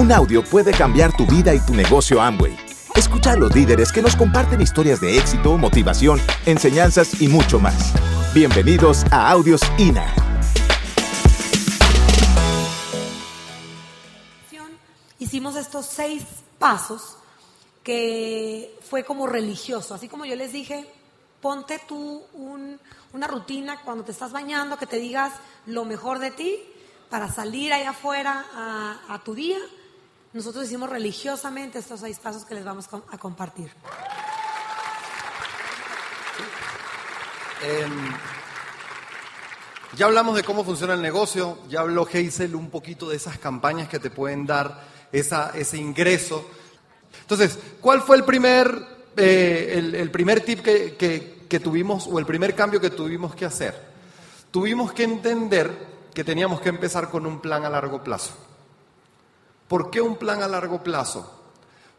Un audio puede cambiar tu vida y tu negocio Amway. Escucha a los líderes que nos comparten historias de éxito, motivación, enseñanzas y mucho más. Bienvenidos a Audios INA. Hicimos estos seis pasos que fue como religioso. Así como yo les dije, ponte tú una rutina cuando te estás bañando, que te digas lo mejor de ti para salir allá afuera a, tu día. Nosotros hicimos religiosamente estos seis pasos que les vamos a compartir. Em, ya hablamos de cómo funciona el negocio, ya habló Hazel un poquito de esas campañas que te pueden dar ese ingreso. Entonces, ¿cuál fue el primer, eh, el, primer tip que, que tuvimos o el primer cambio que tuvimos que hacer? Tuvimos que entender que teníamos que empezar con un plan a largo plazo. ¿Por qué un plan a largo plazo?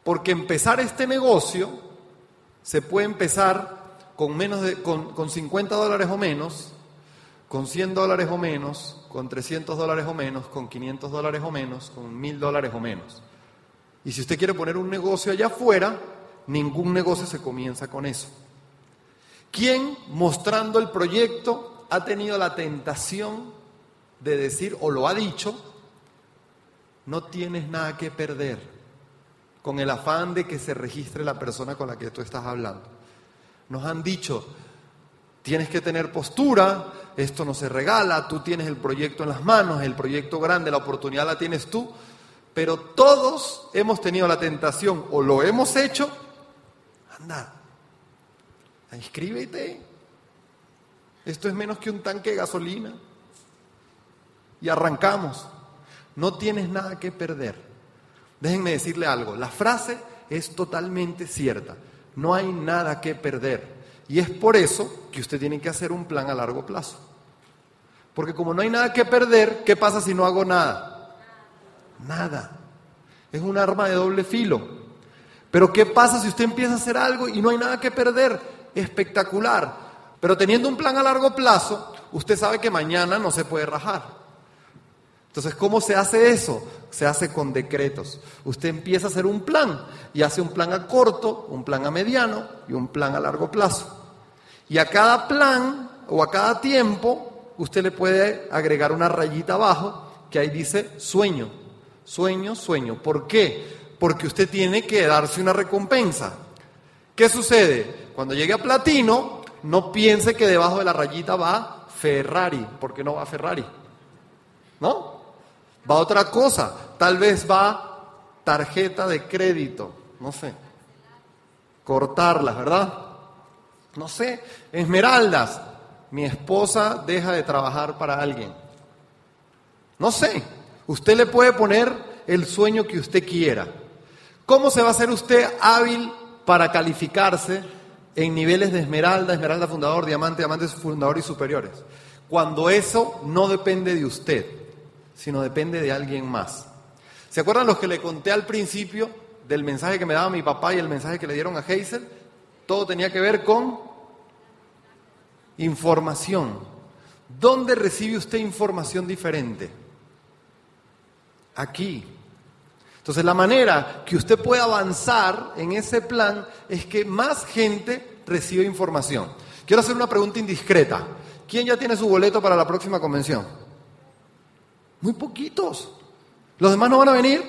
Porque empezar este negocio se puede empezar con, menos de, con, con 50 dólares o menos, con 100 dólares o menos, con 300 dólares o menos, con 500 dólares o menos, con 1000 dólares o menos. Y si usted quiere poner un negocio allá afuera, ningún negocio se comienza con eso. ¿Quién, mostrando el proyecto, ha tenido la tentación de decir, o lo ha dicho, no tienes nada que perder, con el afán de que se registre la persona con la que tú estás hablando? Nos han dicho, tienes que tener postura, esto no se regala, tú tienes el proyecto en las manos, el proyecto grande, la oportunidad la tienes tú, pero todos hemos tenido la tentación o lo hemos hecho, anda, inscríbete. Esto es menos que un tanque de gasolina. Y arrancamos. No tienes nada que perder. Déjenme decirle algo. La frase es totalmente cierta. No hay nada que perder. Y es por eso que usted tiene que hacer un plan a largo plazo. Porque como no hay nada que perder, ¿qué pasa si no hago nada? Nada. Es un arma de doble filo. Pero ¿qué pasa si usted empieza a hacer algo y no hay nada que perder? espectacular. Pero teniendo un plan a largo plazo, usted sabe que mañana no se puede rajar. Entonces, ¿cómo se hace eso? Se hace con decretos. Usted empieza a hacer un plan y hace un plan a corto, un plan a mediano y un plan a largo plazo. Y a cada plan o a cada tiempo, usted le puede agregar una rayita abajo que ahí dice sueño, sueño, sueño. ¿Por qué? Porque usted tiene que darse una recompensa. ¿Qué sucede? Cuando llegue a platino, no piense que debajo de la rayita va Ferrari, porque no va Ferrari. ¿No? Va otra cosa. Tal vez va tarjeta de crédito. No sé. Cortarlas, ¿verdad? No sé. Esmeraldas. Mi esposa deja de trabajar para alguien. No sé. Usted le puede poner el sueño que usted quiera. ¿Cómo se va a hacer usted hábil para calificarse en niveles de esmeralda, esmeralda fundador, diamante, diamante fundador y superiores. Cuando eso no depende de usted, sino depende de alguien más. ¿Se acuerdan los que le conté al principio del mensaje que me daba mi papá y el mensaje que le dieron a Hazel? Todo tenía que ver con información. ¿Dónde recibe usted información diferente? Aquí, entonces la manera que usted puede avanzar en ese plan es que más gente reciba información. Quiero hacer una pregunta indiscreta. ¿Quién ya tiene su boleto para la próxima convención? Muy poquitos. ¿Los demás no van a venir?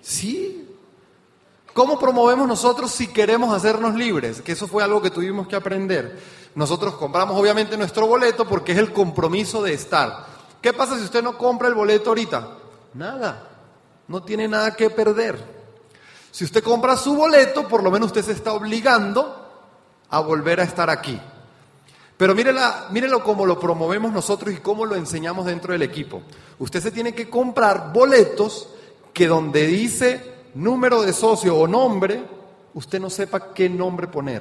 Sí. ¿Cómo promovemos nosotros si queremos hacernos libres? Que eso fue algo que tuvimos que aprender. Nosotros compramos obviamente nuestro boleto porque es el compromiso de estar. ¿Qué pasa si usted no compra el boleto ahorita? Nada no tiene nada que perder. Si usted compra su boleto, por lo menos usted se está obligando a volver a estar aquí. Pero mírela, mírelo cómo lo promovemos nosotros y cómo lo enseñamos dentro del equipo. Usted se tiene que comprar boletos que donde dice número de socio o nombre, usted no sepa qué nombre poner.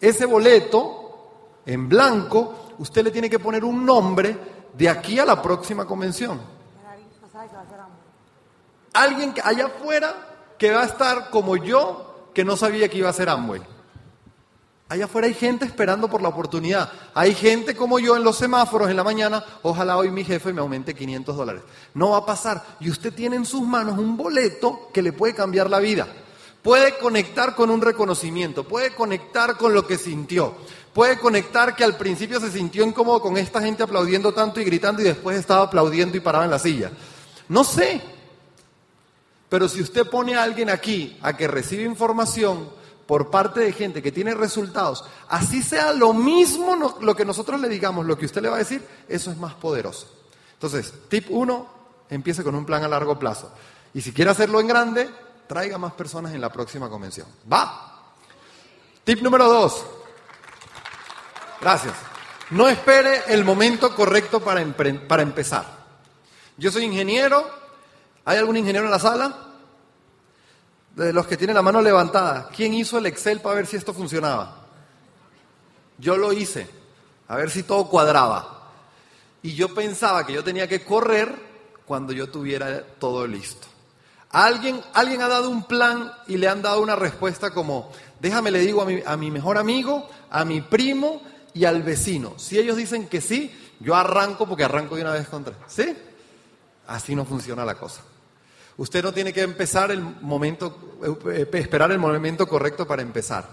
Ese boleto en blanco, usted le tiene que poner un nombre de aquí a la próxima convención. Alguien allá afuera que va a estar como yo, que no sabía que iba a ser Amway. Allá afuera hay gente esperando por la oportunidad. Hay gente como yo en los semáforos en la mañana, ojalá hoy mi jefe me aumente 500 dólares. No va a pasar. Y usted tiene en sus manos un boleto que le puede cambiar la vida. Puede conectar con un reconocimiento, puede conectar con lo que sintió, puede conectar que al principio se sintió incómodo con esta gente aplaudiendo tanto y gritando y después estaba aplaudiendo y paraba en la silla. No sé. Pero si usted pone a alguien aquí a que reciba información por parte de gente que tiene resultados, así sea lo mismo lo que nosotros le digamos, lo que usted le va a decir, eso es más poderoso. Entonces, tip 1, empiece con un plan a largo plazo. Y si quiere hacerlo en grande, traiga más personas en la próxima convención. ¿Va? Tip número dos. Gracias. No espere el momento correcto para, para empezar. Yo soy ingeniero. ¿Hay algún ingeniero en la sala? De los que tienen la mano levantada. ¿Quién hizo el Excel para ver si esto funcionaba? Yo lo hice. A ver si todo cuadraba. Y yo pensaba que yo tenía que correr cuando yo tuviera todo listo. Alguien, alguien ha dado un plan y le han dado una respuesta como, déjame le digo a mi, a mi mejor amigo, a mi primo y al vecino. Si ellos dicen que sí, yo arranco porque arranco de una vez contra. ¿Sí? Así no funciona la cosa. Usted no tiene que empezar el momento, eh, esperar el momento correcto para empezar.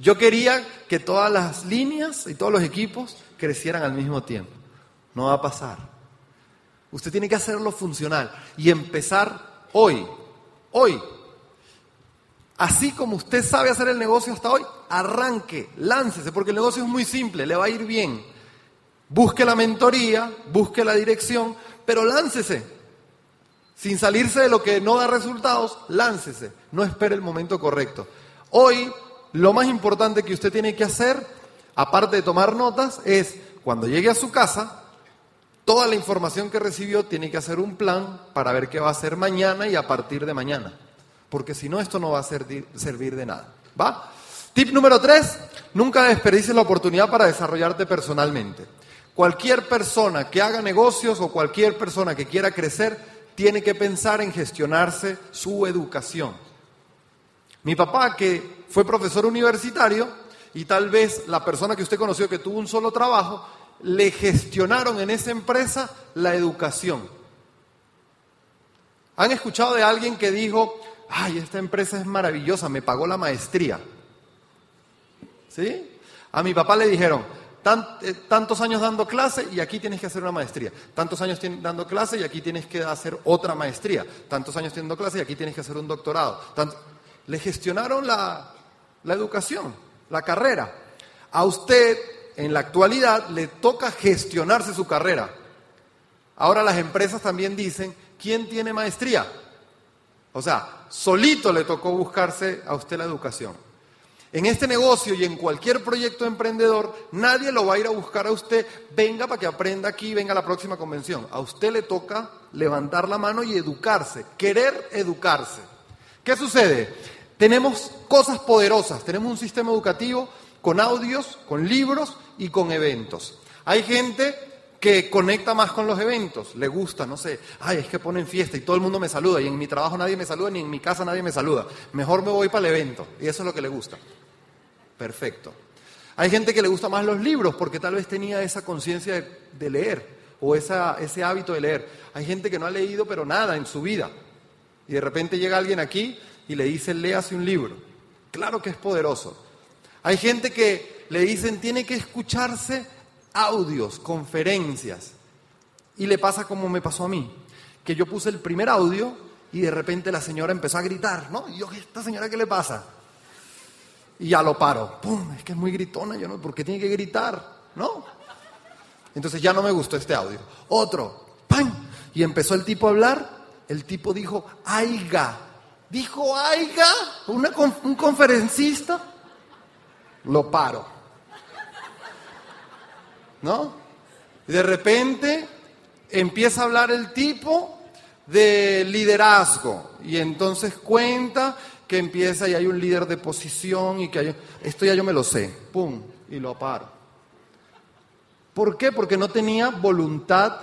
Yo quería que todas las líneas y todos los equipos crecieran al mismo tiempo. No va a pasar. Usted tiene que hacerlo funcional y empezar hoy, hoy. Así como usted sabe hacer el negocio hasta hoy, arranque, láncese, porque el negocio es muy simple, le va a ir bien. Busque la mentoría, busque la dirección, pero láncese. Sin salirse de lo que no da resultados, láncese. No espere el momento correcto. Hoy, lo más importante que usted tiene que hacer, aparte de tomar notas, es cuando llegue a su casa, Toda la información que recibió tiene que hacer un plan para ver qué va a hacer mañana y a partir de mañana. Porque si no, esto no va a servir, de nada. ¿Va? Tip número tres, nunca desperdicies la oportunidad para desarrollarte personalmente. Cualquier persona que haga negocios o cualquier persona que quiera crecer tiene que pensar en gestionarse su educación. Mi papá, que fue profesor universitario, y tal vez la persona que usted conoció que tuvo un solo trabajo, le gestionaron en esa empresa la educación. ¿Han escuchado de alguien que dijo, ay, esta empresa es maravillosa, me pagó la maestría? ¿Sí? A mi papá le dijeron, eh, tantos años dando clase y aquí tienes que hacer una maestría. Tantos años dando clase y aquí tienes que hacer otra maestría. Tantos años dando clase y aquí tienes que hacer un doctorado. Le gestionaron la educación, la carrera. A usted en la actualidad le toca gestionarse su carrera. Ahora las empresas también dicen, ¿quién tiene maestría? O sea, solito le tocó buscarse a usted la educación. En este negocio y en cualquier proyecto emprendedor, nadie lo va a ir a buscar a usted, venga para que aprenda aquí, venga a la próxima convención. A usted le toca levantar la mano y educarse, querer educarse. ¿Qué sucede? Tenemos cosas poderosas, tenemos un sistema educativo con audios, con libros y con eventos. Hay gente que conecta más con los eventos, le gusta, no sé, ay, es que ponen fiesta y todo el mundo me saluda y en mi trabajo nadie me saluda ni en mi casa nadie me saluda. Mejor me voy para el evento y eso es lo que le gusta. Perfecto. Hay gente que le gusta más los libros porque tal vez tenía esa conciencia de, leer o esa, ese hábito de leer. Hay gente que no ha leído pero nada en su vida y de repente llega alguien aquí y le dice, léase un libro. Claro que es poderoso. Hay gente que le dicen tiene que escucharse audios, conferencias. Y le pasa como me pasó a mí, que yo puse el primer audio y de repente la señora empezó a gritar, ¿no? Y yo, ¿esta señora qué le pasa? Y ya lo paro. ¡Pum! Es que es muy gritona, yo no, ¿por qué tiene que gritar? ¿No? Entonces ya no me gustó este audio. Otro, ¡pam! Y empezó el tipo a hablar, el tipo dijo, ¡aiga! Dijo, ¡aiga! un conferencista lo paro. ¿No? Y de repente empieza a hablar el tipo de liderazgo y entonces cuenta que empieza y hay un líder de posición y que hay... Esto ya yo me lo sé, ¡pum! Y lo paro. ¿Por qué? Porque no tenía voluntad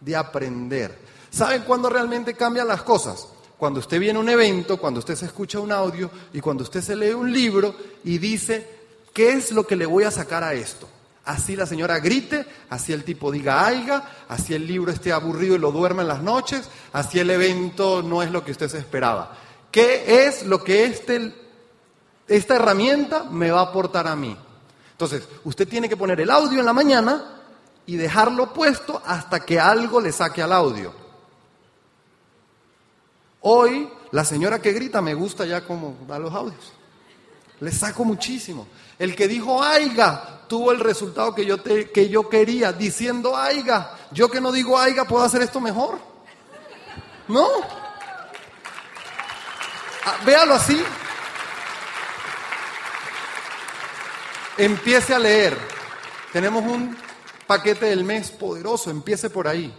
de aprender. ¿Saben cuándo realmente cambian las cosas? Cuando usted viene a un evento, cuando usted se escucha un audio y cuando usted se lee un libro y dice, ¿qué es lo que le voy a sacar a esto? Así la señora grite, así el tipo diga aiga, así el libro esté aburrido y lo duerma en las noches, así el evento no es lo que usted se esperaba. ¿Qué es lo que este, esta herramienta me va a aportar a mí? Entonces, usted tiene que poner el audio en la mañana y dejarlo puesto hasta que algo le saque al audio. Hoy, la señora que grita me gusta ya como a los audios. Le saco muchísimo. El que dijo aiga tuvo el resultado que yo, te, que yo quería, diciendo aiga. Yo que no digo aiga, ¿puedo hacer esto mejor? ¿No? Ah, véalo así. Empiece a leer. Tenemos un paquete del mes poderoso, empiece por ahí.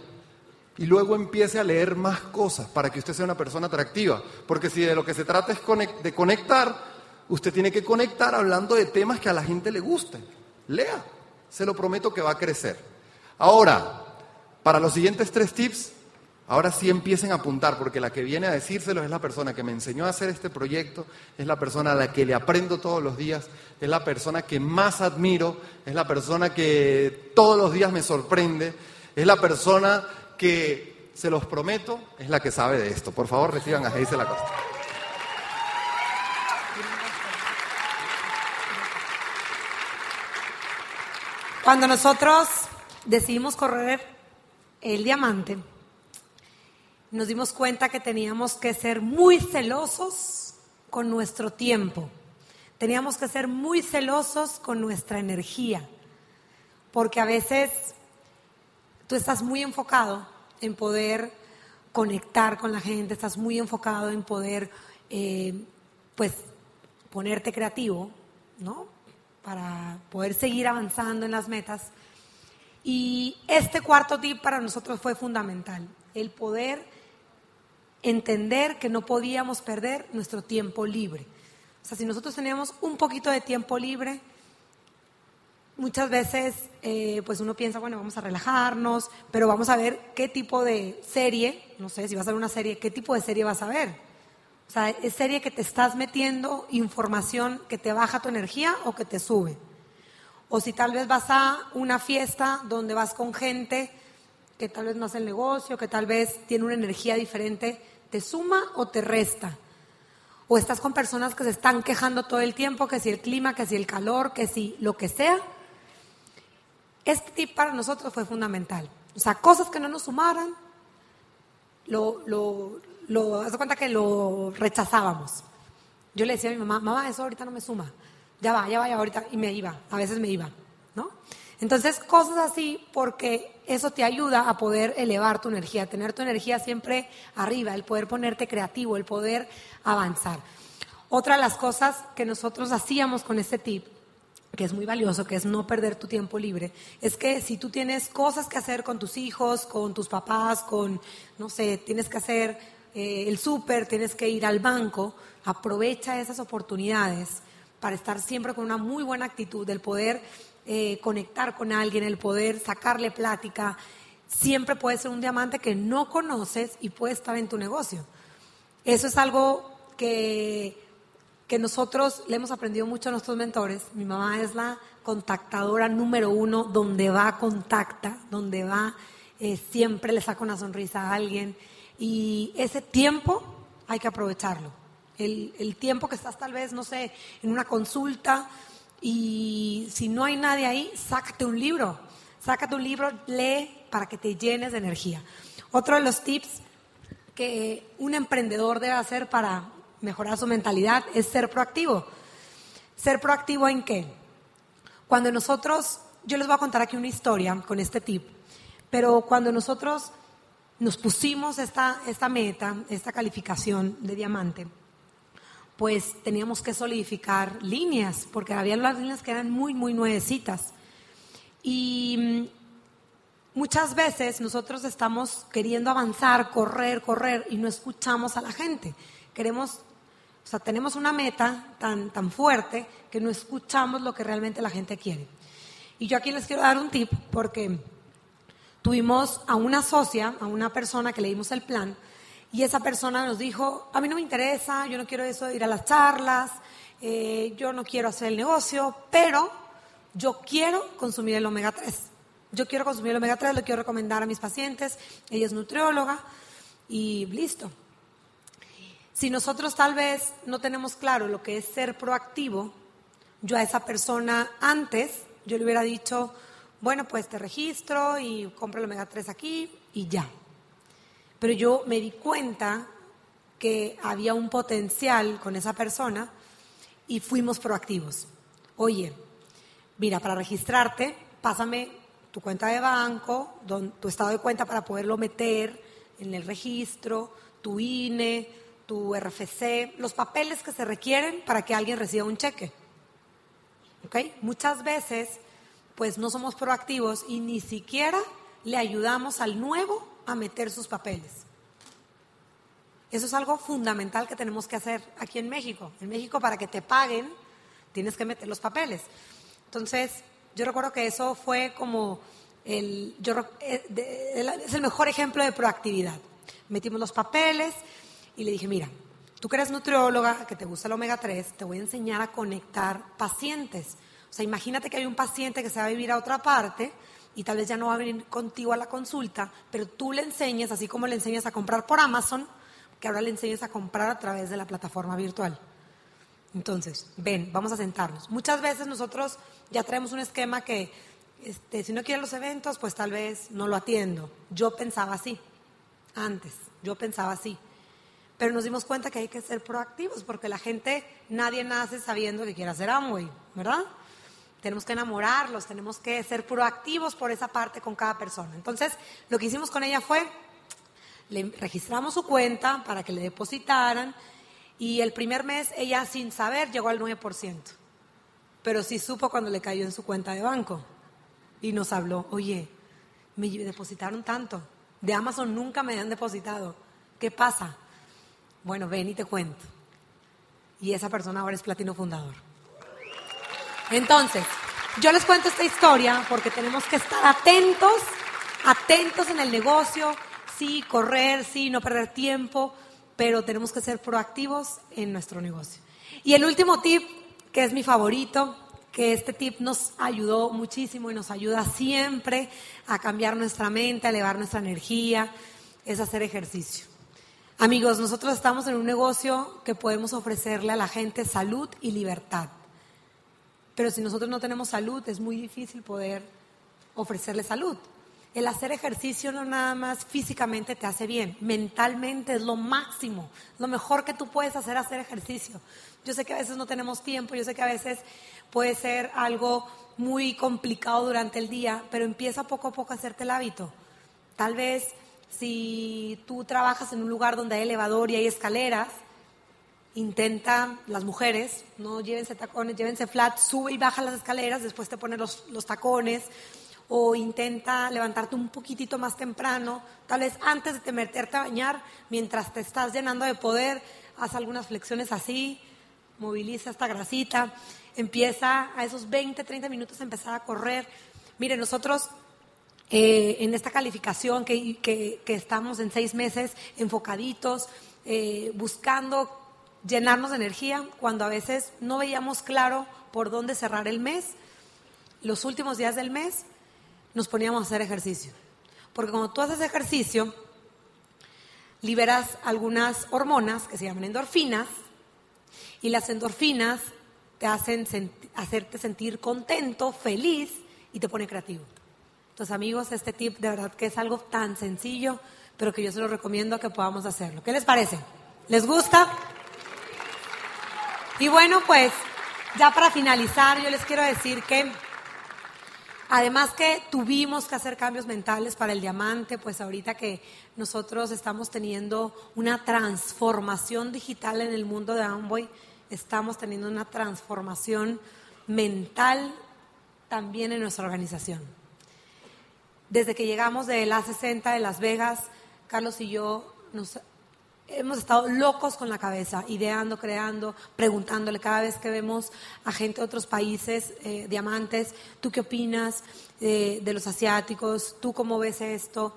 Y luego empiece a leer más cosas para que usted sea una persona atractiva. Porque si de lo que se trata es de conectar, usted tiene que conectar hablando de temas que a la gente le gusten. Lea, se lo prometo que va a crecer. Ahora, para los siguientes tres tips, ahora sí empiecen a apuntar, porque la que viene a decírselo es la persona que me enseñó a hacer este proyecto, es la persona a la que le aprendo todos los días, es la persona que más admiro, es la persona que todos los días me sorprende, es la persona que, se los prometo, es la que sabe de esto. Por favor, reciban a Geise Costa. Cuando nosotros decidimos correr el diamante, nos dimos cuenta que teníamos que ser muy celosos con nuestro tiempo. Teníamos que ser muy celosos con nuestra energía. Porque a veces tú estás muy enfocado en poder conectar con la gente, estás muy enfocado en poder, eh, pues, ponerte creativo, ¿no? para poder seguir avanzando en las metas. Y este cuarto tip para nosotros fue fundamental, el poder entender que no podíamos perder nuestro tiempo libre. O sea, si nosotros teníamos un poquito de tiempo libre, muchas veces eh, pues uno piensa, bueno, vamos a relajarnos, pero vamos a ver qué tipo de serie, no sé si vas a ver una serie, qué tipo de serie vas a ver. O sea, es serie que te estás metiendo información que te baja tu energía o que te sube. O si tal vez vas a una fiesta donde vas con gente que tal vez no hace el negocio, que tal vez tiene una energía diferente, ¿te suma o te resta? O estás con personas que se están quejando todo el tiempo, que si el clima, que si el calor, que si lo que sea. Este tip para nosotros fue fundamental. O sea, cosas que no nos sumaran, lo, lo, lo, haz cuenta que lo rechazábamos. Yo le decía a mi mamá, mamá, eso ahorita no me suma. Ya va, ya va, ya ahorita. Y me iba, a veces me iba, ¿no? Entonces, cosas así, porque eso te ayuda a poder elevar tu energía, tener tu energía siempre arriba, el poder ponerte creativo, el poder avanzar. Otra de las cosas que nosotros hacíamos con este tip, que es muy valioso, que es no perder tu tiempo libre, es que si tú tienes cosas que hacer con tus hijos, con tus papás, con, no sé, tienes que hacer eh, el súper, tienes que ir al banco, aprovecha esas oportunidades para estar siempre con una muy buena actitud, el poder eh, conectar con alguien, el poder sacarle plática. Siempre puede ser un diamante que no conoces y puede estar en tu negocio. Eso es algo que, que nosotros le hemos aprendido mucho a nuestros mentores. Mi mamá es la contactadora número uno, donde va contacta, donde va eh, siempre le saca una sonrisa a alguien. Y ese tiempo hay que aprovecharlo. El, tiempo que estás tal vez, no sé, en una consulta y si no hay nadie ahí, sácate un libro. Sácate un libro, lee para que te llenes de energía. Otro de los tips que un emprendedor debe hacer para mejorar su mentalidad es ser proactivo. ¿Ser proactivo en qué? Cuando nosotros, yo les voy a contar aquí una historia con este tip, pero cuando nosotros nos pusimos esta, esta meta, esta calificación de diamante, pues teníamos que solidificar líneas, porque había las líneas que eran muy, muy nuevecitas. Y mm, muchas veces nosotros estamos queriendo avanzar, correr, correr, y no escuchamos a la gente. Queremos, o sea, tenemos una meta tan, tan fuerte que no escuchamos lo que realmente la gente quiere. Y yo aquí les quiero dar un tip, porque tuvimos a una socia, a una persona que le dimos el plan, y esa persona nos dijo, a mí no me interesa, yo no quiero eso ir a las charlas, eh, yo no quiero hacer el negocio, pero yo quiero consumir el omega 3. Yo quiero consumir el omega 3, lo quiero recomendar a mis pacientes, ella es nutrióloga y listo. Si nosotros tal vez no tenemos claro lo que es ser proactivo, yo a esa persona antes, yo le hubiera dicho, bueno, pues te registro y compro el omega 3 aquí y ya. Pero yo me di cuenta que había un potencial con esa persona y fuimos proactivos. Oye, mira, para registrarte, pásame tu cuenta de banco, tu estado de cuenta para poderlo meter en el registro, tu INE, tu RFC, los papeles que se requieren para que alguien reciba un cheque. ¿Ok? Muchas veces, pues no somos proactivos y ni siquiera le ayudamos al nuevo a meter sus papeles. Eso es algo fundamental que tenemos que hacer aquí en México. En México, para que te paguen, tienes que meter los papeles. Entonces, yo recuerdo que eso fue como el, eh, es el mejor ejemplo de proactividad. Metimos los papeles y le dije, mira, tú que eres nutrióloga, que te gusta el omega 3, te voy a enseñar a conectar pacientes. O sea, imagínate que hay un paciente que se va a vivir a otra parte y tal vez ya no va a venir contigo a la consulta, pero tú le enseñas, así como le enseñas a comprar por Amazon, que ahora le enseñes a comprar a través de la plataforma virtual. Entonces, ven, vamos a sentarnos. Muchas veces nosotros ya traemos un esquema que, este, si no quieren los eventos, pues tal vez no lo atiendo. Yo pensaba así, antes, yo pensaba así. Pero nos dimos cuenta que hay que ser proactivos, porque la gente, nadie nace sabiendo que quiere hacer Amway, ¿verdad? Tenemos que enamorarlos, tenemos que ser proactivos por esa parte con cada persona. Entonces, lo que hicimos con ella fue le registramos su cuenta para que le depositaran y el primer mes ella sin saber llegó al 9%. Pero sí supo cuando le cayó en su cuenta de banco y nos habló, oye, me depositaron tanto, de Amazon nunca me han depositado, ¿qué pasa? Bueno, ven y te cuento. Y esa persona ahora es platino fundador. Entonces, yo les cuento esta historia porque tenemos que estar atentos, atentos en el negocio, sí, correr, sí, no perder tiempo, pero tenemos que ser proactivos en nuestro negocio. Y el último tip, que es mi favorito, que este tip nos ayudó muchísimo y nos ayuda siempre a cambiar nuestra mente, a elevar nuestra energía, es hacer ejercicio. Amigos, nosotros estamos en un negocio que podemos ofrecerle a la gente salud y libertad. Pero si nosotros no tenemos salud, es muy difícil poder ofrecerle salud el hacer ejercicio no nada más físicamente te hace bien, mentalmente es lo máximo, lo mejor que tú puedes hacer hacer ejercicio. Yo sé que a veces no tenemos tiempo, yo sé que a veces puede ser algo muy complicado durante el día, pero empieza poco a poco a hacerte el hábito. Tal vez si tú trabajas en un lugar donde hay elevador y hay escaleras, intenta, las mujeres, no llévense tacones, llévense flat, sube y baja las escaleras, después te pones los, los tacones, o intenta levantarte un poquitito más temprano, tal vez antes de meterte a bañar, mientras te estás llenando de poder, haz algunas flexiones así, moviliza esta grasita, empieza a esos 20, 30 minutos a empezar a correr. Mire, nosotros eh, en esta calificación que, que, estamos en seis meses enfocaditos, eh, buscando llenarnos de energía, cuando a veces no veíamos claro por dónde cerrar el mes, los últimos días del mes nos poníamos a hacer ejercicio. Porque cuando tú haces ejercicio, liberas algunas hormonas que se llaman endorfinas y las endorfinas te hacen hacerte sentir contento, feliz y te pone creativo. Entonces, amigos, este tip de verdad que es algo tan sencillo, pero que yo se lo recomiendo que podamos hacerlo. ¿Qué les parece? ¿Les gusta? Y bueno, pues ya para finalizar, yo les quiero decir que Además que tuvimos que hacer cambios mentales para el diamante, pues ahorita que nosotros estamos teniendo una transformación digital en el mundo de Amway, estamos teniendo una transformación mental también en nuestra organización. Desde que llegamos de la 60 de Las Vegas, Carlos y yo nos hemos estado locos con la cabeza, ideando, creando, preguntándole cada vez que vemos a gente de otros países, eh, diamantes, ¿tú qué opinas eh, de los asiáticos? ¿Tú cómo ves esto?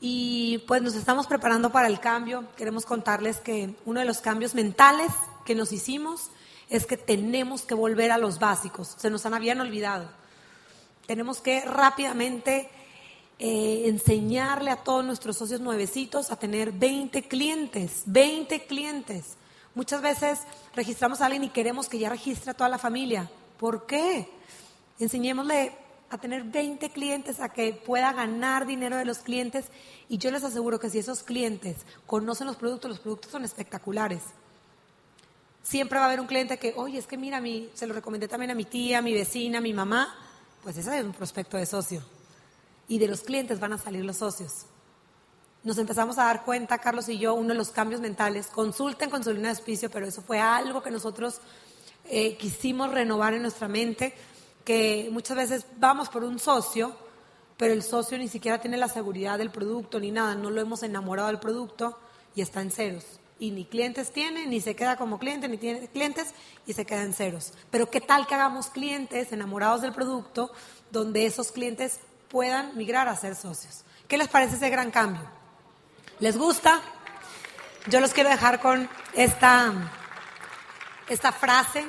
Y pues nos estamos preparando para el cambio. Queremos contarles que uno de los cambios mentales que nos hicimos es que tenemos que volver a los básicos, se nos habían olvidado. Tenemos que rápidamente eh, enseñarle a todos nuestros socios nuevecitos a tener 20 clientes, 20 clientes. Muchas veces registramos a alguien y queremos que ya registre a toda la familia. ¿Por qué? Enseñémosle a tener 20 clientes, a que pueda ganar dinero de los clientes y yo les aseguro que si esos clientes conocen los productos, los productos son espectaculares. Siempre va a haber un cliente que, oye, es que mira, mi, se lo recomendé también a mi tía, a mi vecina, a mi mamá. Pues ese es un prospecto de socio. Y de los clientes van a salir los socios. Nos empezamos a dar cuenta, Carlos y yo, uno de los cambios mentales. Consulten con su línea de auspicio, pero eso fue algo que nosotros eh, quisimos renovar en nuestra mente, que muchas veces vamos por un socio, pero el socio ni siquiera tiene la seguridad del producto ni nada, no lo hemos enamorado del producto y está en ceros y ni clientes tiene, ni se queda como cliente, ni tiene clientes y se queda en ceros. Pero ¿qué tal que hagamos clientes enamorados del producto donde esos clientes puedan migrar a ser socios? ¿Qué les parece ese gran cambio? ¿Les gusta? Yo los quiero dejar con esta, esta frase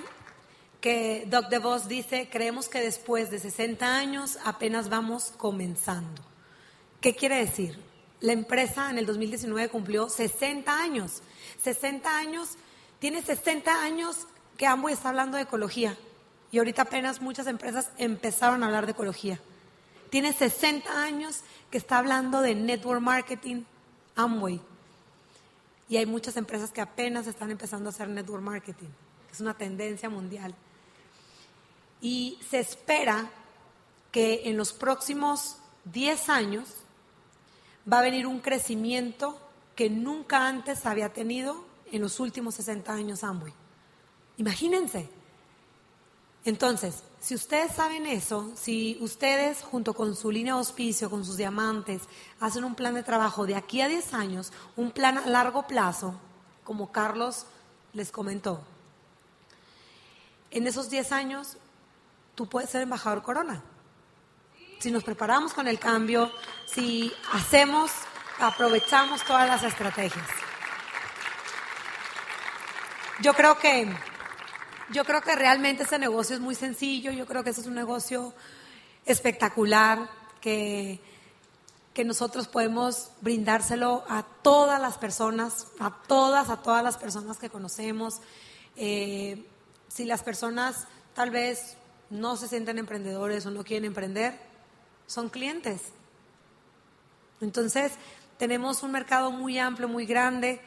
que Doc DeVos dice, creemos que después de 60 años apenas vamos comenzando. ¿Qué quiere decir? La empresa en el 2019 cumplió 60 años 60 años, tiene 60 años que Amway está hablando de ecología y ahorita apenas muchas empresas empezaron a hablar de ecología. Tiene 60 años que está hablando de network marketing Amway. Y hay muchas empresas que apenas están empezando a hacer network marketing. Es una tendencia mundial. Y se espera que en los próximos 10 años va a venir un crecimiento que nunca antes había tenido en los últimos 60 años Amway. Imagínense. Entonces, si ustedes saben eso, si ustedes junto con su línea de auspicio, con sus diamantes, hacen un plan de trabajo de aquí a 10 años, un plan a largo plazo, como Carlos les comentó, en esos 10 años tú puedes ser embajador corona. Si nos preparamos con el cambio, si hacemos aprovechamos todas las estrategias. Yo creo que yo creo que realmente ese negocio es muy sencillo, yo creo que ese es un negocio espectacular que, que nosotros podemos brindárselo a todas las personas, a todas, a todas las personas que conocemos. Eh, si las personas tal vez no se sienten emprendedores o no quieren emprender, son clientes. Entonces, tenemos un mercado muy amplio, muy grande.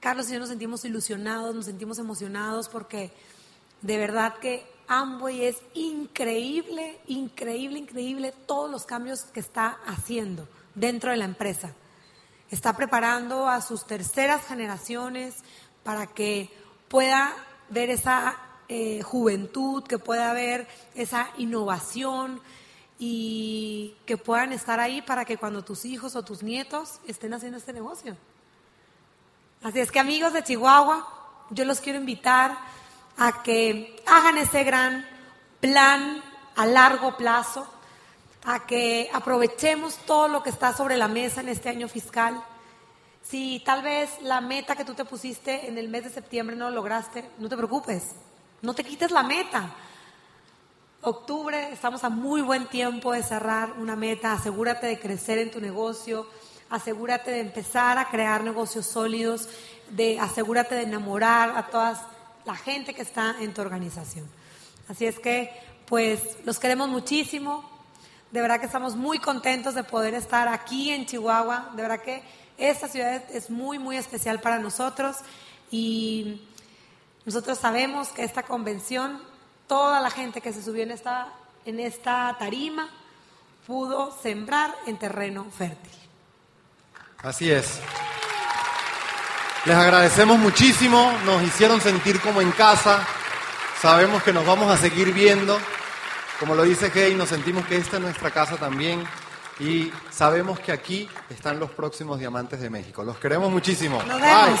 Carlos y yo nos sentimos ilusionados, nos sentimos emocionados porque de verdad que Amway es increíble, increíble, increíble todos los cambios que está haciendo dentro de la empresa. Está preparando a sus terceras generaciones para que pueda ver esa eh, juventud, que pueda ver esa innovación, y que puedan estar ahí para que cuando tus hijos o tus nietos estén haciendo este negocio. Así es que amigos de Chihuahua, yo los quiero invitar a que hagan ese gran plan a largo plazo, a que aprovechemos todo lo que está sobre la mesa en este año fiscal. Si tal vez la meta que tú te pusiste en el mes de septiembre no lo lograste, no te preocupes, no te quites la meta octubre, estamos a muy buen tiempo de cerrar una meta, asegúrate de crecer en tu negocio, asegúrate de empezar a crear negocios sólidos, de asegúrate de enamorar a toda la gente que está en tu organización. Así es que, pues, los queremos muchísimo. De verdad que estamos muy contentos de poder estar aquí en Chihuahua. De verdad que esta ciudad es muy, muy especial para nosotros y nosotros sabemos que esta convención toda la gente que se subió en esta, en esta tarima pudo sembrar en terreno fértil. Así es. Les agradecemos muchísimo, nos hicieron sentir como en casa, sabemos que nos vamos a seguir viendo, como lo dice Kay, nos sentimos que esta es nuestra casa también y sabemos que aquí están los próximos diamantes de México. Los queremos muchísimo. Nos vemos.